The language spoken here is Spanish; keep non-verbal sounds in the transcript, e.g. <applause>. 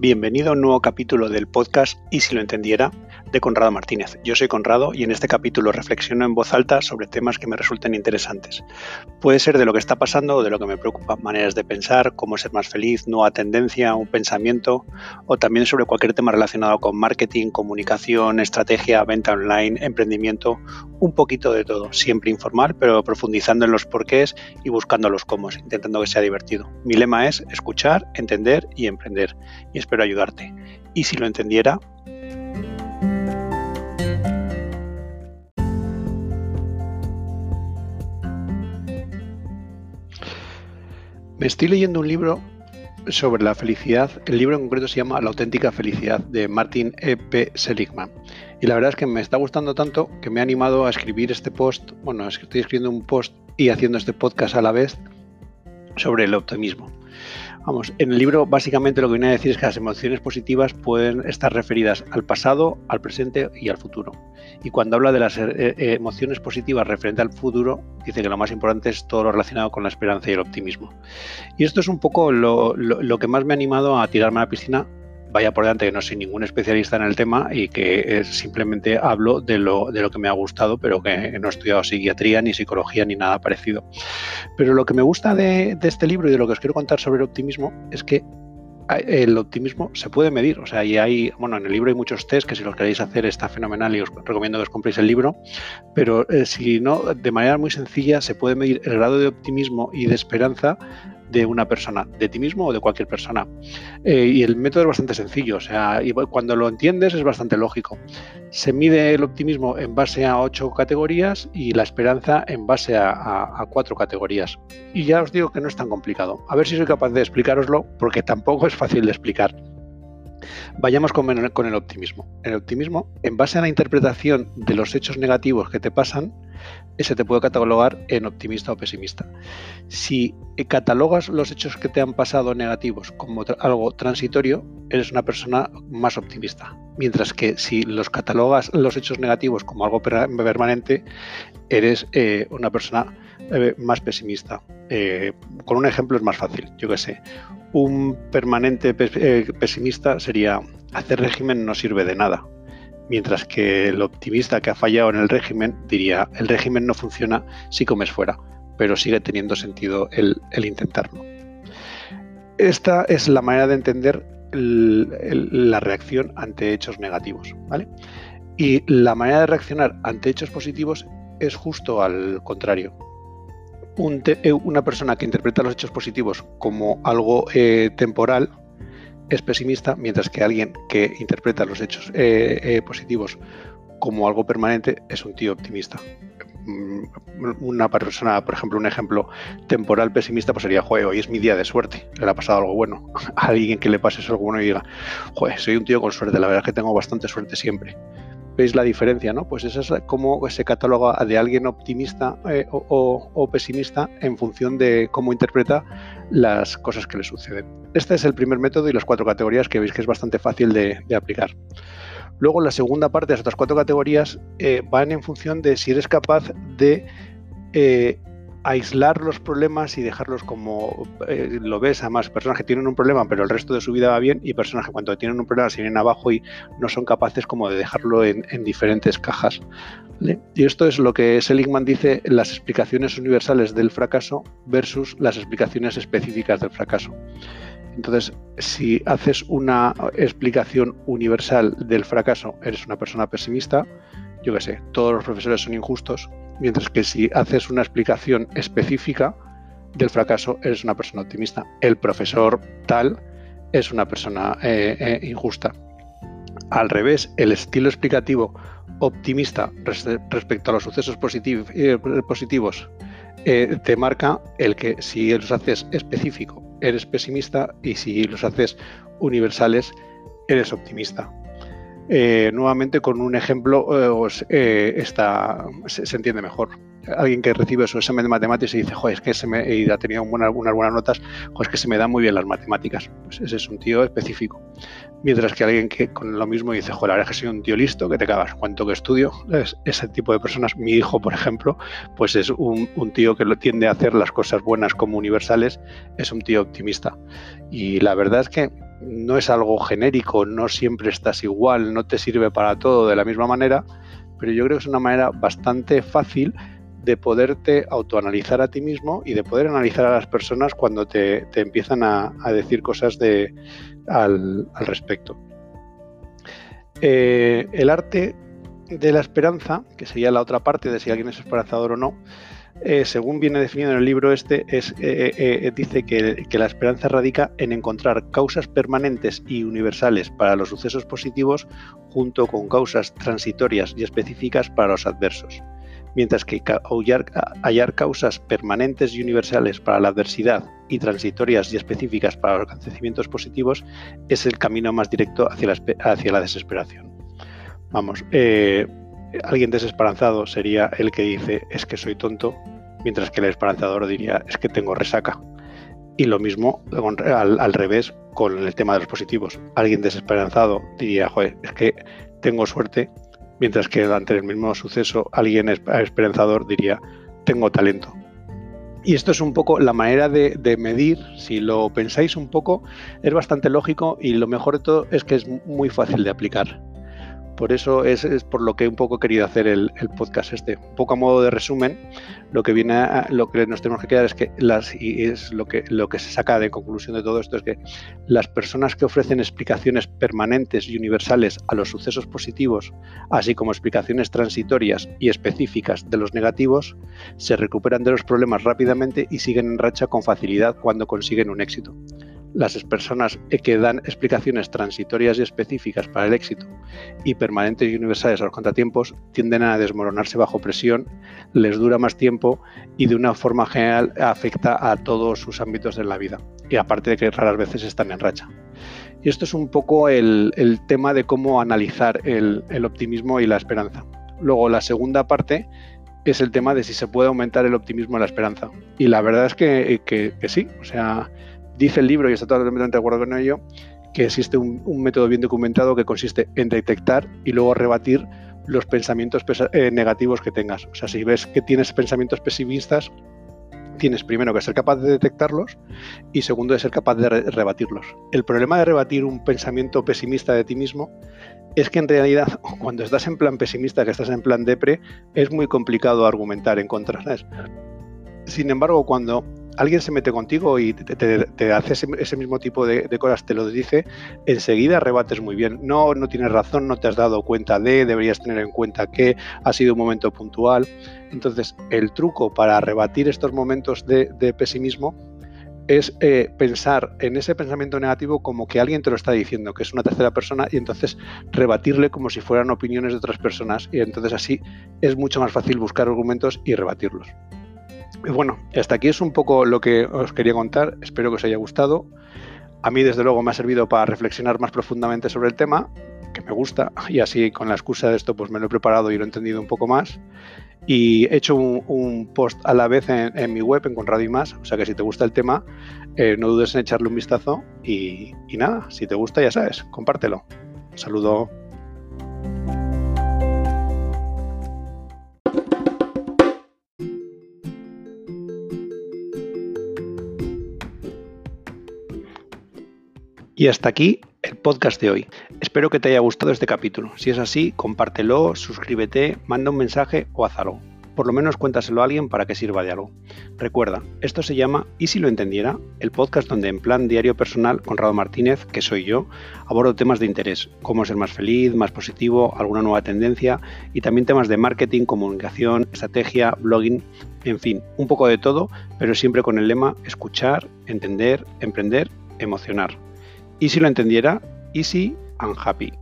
Bienvenido a un nuevo capítulo del podcast Y si lo entendiera de Conrado Martínez. Yo soy Conrado y en este capítulo reflexiono en voz alta sobre temas que me resulten interesantes. Puede ser de lo que está pasando o de lo que me preocupa, maneras de pensar, cómo ser más feliz, nueva tendencia, un pensamiento o también sobre cualquier tema relacionado con marketing, comunicación, estrategia, venta online, emprendimiento, un poquito de todo, siempre informal, pero profundizando en los porqués y buscando los cómo, intentando que sea divertido. Mi lema es escuchar, entender y emprender y espero ayudarte. Y si lo entendiera, estoy leyendo un libro sobre la felicidad. El libro en concreto se llama La auténtica felicidad de Martin E. P. Seligman. Y la verdad es que me está gustando tanto que me ha animado a escribir este post. Bueno, estoy escribiendo un post y haciendo este podcast a la vez sobre el optimismo. Vamos, en el libro básicamente lo que viene a decir es que las emociones positivas pueden estar referidas al pasado, al presente y al futuro. Y cuando habla de las eh, eh, emociones positivas referente al futuro, dice que lo más importante es todo lo relacionado con la esperanza y el optimismo. Y esto es un poco lo, lo que más me ha animado a tirarme a la piscina vaya por delante que no soy ningún especialista en el tema y que simplemente hablo de lo, de lo que me ha gustado, pero que no he estudiado psiquiatría, ni psicología, ni nada parecido. Pero lo que me gusta de, este libro y de lo que os quiero contar sobre el optimismo es que el optimismo se puede medir. O sea, y hay, bueno, en el libro hay muchos test que si los queréis hacer está fenomenal y os recomiendo que os compréis el libro. Pero eh, si no, de manera muy sencilla se puede medir el grado de optimismo y de esperanza de una persona, de ti mismo o de cualquier persona. Eh, y el método es bastante sencillo, o sea, y cuando lo entiendes es bastante lógico. Se mide el optimismo en base a ocho categorías y la esperanza en base a, cuatro categorías. Y ya os digo que no es tan complicado. A ver si soy capaz de explicaroslo, porque tampoco es fácil de explicar. Vayamos con, el optimismo. El optimismo, en base a la interpretación de los hechos negativos que te pasan, ese te puede catalogar en optimista o pesimista. Si catalogas los hechos que te han pasado negativos como algo transitorio, eres una persona más optimista. Mientras que si los catalogas los hechos negativos como algo permanente, eres eh, una persona eh, más pesimista. Eh, con un ejemplo es más fácil, yo que sé. Un permanente pesimista sería hacer régimen no sirve de nada mientras que el optimista que ha fallado en el régimen diría, el régimen no funciona si comes fuera, pero sigue teniendo sentido el, intentarlo. Esta es la manera de entender la reacción ante hechos negativos. ¿vale? Y la manera de reaccionar ante hechos positivos es justo al contrario. Eh, una persona que interpreta los hechos positivos como algo eh, temporal, es pesimista, mientras que alguien que interpreta los hechos eh, eh, positivos como algo permanente es un tío optimista. Mm, una persona, por ejemplo, un ejemplo temporal pesimista, pues sería, joder, hoy es mi día de suerte, le ha pasado algo bueno. <laughs> A alguien que le pase eso algo bueno y diga, joder, soy un tío con suerte, la verdad es que tengo bastante suerte siempre veis la diferencia, ¿no? Pues eso es cómo se cataloga de alguien optimista eh, o, pesimista en función de cómo interpreta las cosas que le suceden. Este es el primer método y las cuatro categorías que veis que es bastante fácil de, aplicar. Luego la segunda parte las otras cuatro categorías eh, van en función de si eres capaz de eh, aislar los problemas y dejarlos como eh, lo ves, además, personas que tienen un problema pero el resto de su vida va bien y personas que cuando tienen un problema se vienen abajo y no son capaces como de dejarlo en, diferentes cajas. Y esto es lo que Seligman dice, las explicaciones universales del fracaso versus las explicaciones específicas del fracaso. Entonces, si haces una explicación universal del fracaso, eres una persona pesimista, yo qué sé, todos los profesores son injustos, mientras que si haces una explicación específica del fracaso, eres una persona optimista. El profesor tal es una persona eh, eh, injusta. Al revés, el estilo explicativo optimista respecto a los sucesos eh, positivos te marca el que si los haces específico, eres pesimista y si los haces universales, eres optimista. Eh, nuevamente con un ejemplo eh, eh, está, se, entiende mejor. Alguien que recibe su examen de matemáticas y dice, joder, es que se me, y ha tenido unas buenas notas, joder, es que se me dan muy bien las matemáticas. Pues ese es un tío específico. Mientras que alguien que con lo mismo dice, joder, verdad es que soy un tío listo, que te cagas, cuánto que estudio. Es, ese tipo de personas, mi hijo, por ejemplo, pues es un, tío que tiende a hacer las cosas buenas como universales, es un tío optimista. Y la verdad es que no es algo genérico, no siempre estás igual, no te sirve para todo de la misma manera, pero yo creo que es una manera bastante fácil de poderte autoanalizar a ti mismo y de poder analizar a las personas cuando te, empiezan a, decir cosas de, al, respecto. Eh, el arte de la esperanza, que sería la otra parte de si alguien es esperanzador o no, eh, según viene definido en el libro este, es, eh, eh, dice que, la esperanza radica en encontrar causas permanentes y universales para los sucesos positivos junto con causas transitorias y específicas para los adversos, mientras que hallar, causas permanentes y universales para la adversidad y transitorias y específicas para los acontecimientos positivos es el camino más directo hacia la desesperación. Vamos, alguien desesperanzado sería el que dice es que soy tonto, mientras que el esperanzador diría es que tengo resaca. Y lo mismo al, revés con el tema de los positivos. Alguien desesperanzado diría, joder, es que tengo suerte, mientras que ante el mismo suceso alguien esperanzador diría, tengo talento. Y esto es un poco la manera de, de, medir, si lo pensáis un poco, es bastante lógico y lo mejor de todo es que es muy fácil de aplicar. Por eso es, por lo que un poco he querido hacer el, podcast este. Un poco a modo de resumen, lo que viene lo que nos tenemos que quedar es que las y es lo que lo que se saca de conclusión de todo esto es que las personas que ofrecen explicaciones permanentes y universales a los sucesos positivos, así como explicaciones transitorias y específicas de los negativos, se recuperan de los problemas rápidamente y siguen en racha con facilidad cuando consiguen un éxito las personas que dan explicaciones transitorias y específicas para el éxito y permanentes y universales a los contratiempos tienden a desmoronarse bajo presión, les dura más tiempo y de una forma general afecta a todos sus ámbitos de la vida. Y aparte de que raras veces están en racha. Y esto es un poco el, tema de cómo analizar el, optimismo y la esperanza. Luego, la segunda parte es el tema de si se puede aumentar el optimismo y la esperanza. Y la verdad es que, que sí, o sea, Dice el libro, y está totalmente de acuerdo con ello, que existe un, método bien documentado que consiste en detectar y luego rebatir los pensamientos eh, negativos que tengas. O sea, si ves que tienes pensamientos pesimistas, tienes primero que ser capaz de detectarlos y segundo de ser capaz de rebatirlos. El problema de rebatir un pensamiento pesimista de ti mismo es que en realidad <laughs> cuando estás en plan pesimista, que estás en plan depre, es muy complicado argumentar en contra. Sin embargo, cuando alguien se mete contigo y te, hace ese, mismo tipo de, cosas, te lo dice, enseguida rebates muy bien. No, no tienes razón, no te has dado cuenta de, deberías tener en cuenta que ha sido un momento puntual. Entonces, el truco para rebatir estos momentos de, pesimismo es eh, pensar en ese pensamiento negativo como que alguien te lo está diciendo, que es una tercera persona, y entonces rebatirle como si fueran opiniones de otras personas. Y entonces así es mucho más fácil buscar argumentos y rebatirlos. Bueno, hasta aquí es un poco lo que os quería contar. Espero que os haya gustado. A mí, desde luego, me ha servido para reflexionar más profundamente sobre el tema, que me gusta, y así con la excusa de esto, pues me lo he preparado y lo he entendido un poco más. Y he hecho un, post a la vez en, mi web, en Conrado y más. O sea que si te gusta el tema, eh, no dudes en echarle un vistazo. Y, y nada, si te gusta, ya sabes, compártelo. Un saludo. Y hasta aquí el podcast de hoy. Espero que te haya gustado este capítulo. Si es así, compártelo, suscríbete, manda un mensaje o haz. Por lo menos cuéntaselo a alguien para que sirva de algo. Recuerda, esto se llama ¿Y si lo entendiera? El podcast donde en plan diario personal, Conrado Martínez, que soy yo, abordo temas de interés, cómo ser más feliz, más positivo, alguna nueva tendencia y también temas de marketing, comunicación, estrategia, blogging, en fin, un poco de todo, pero siempre con el lema escuchar, entender, emprender, emocionar. Y si lo entendiera, easy and happy.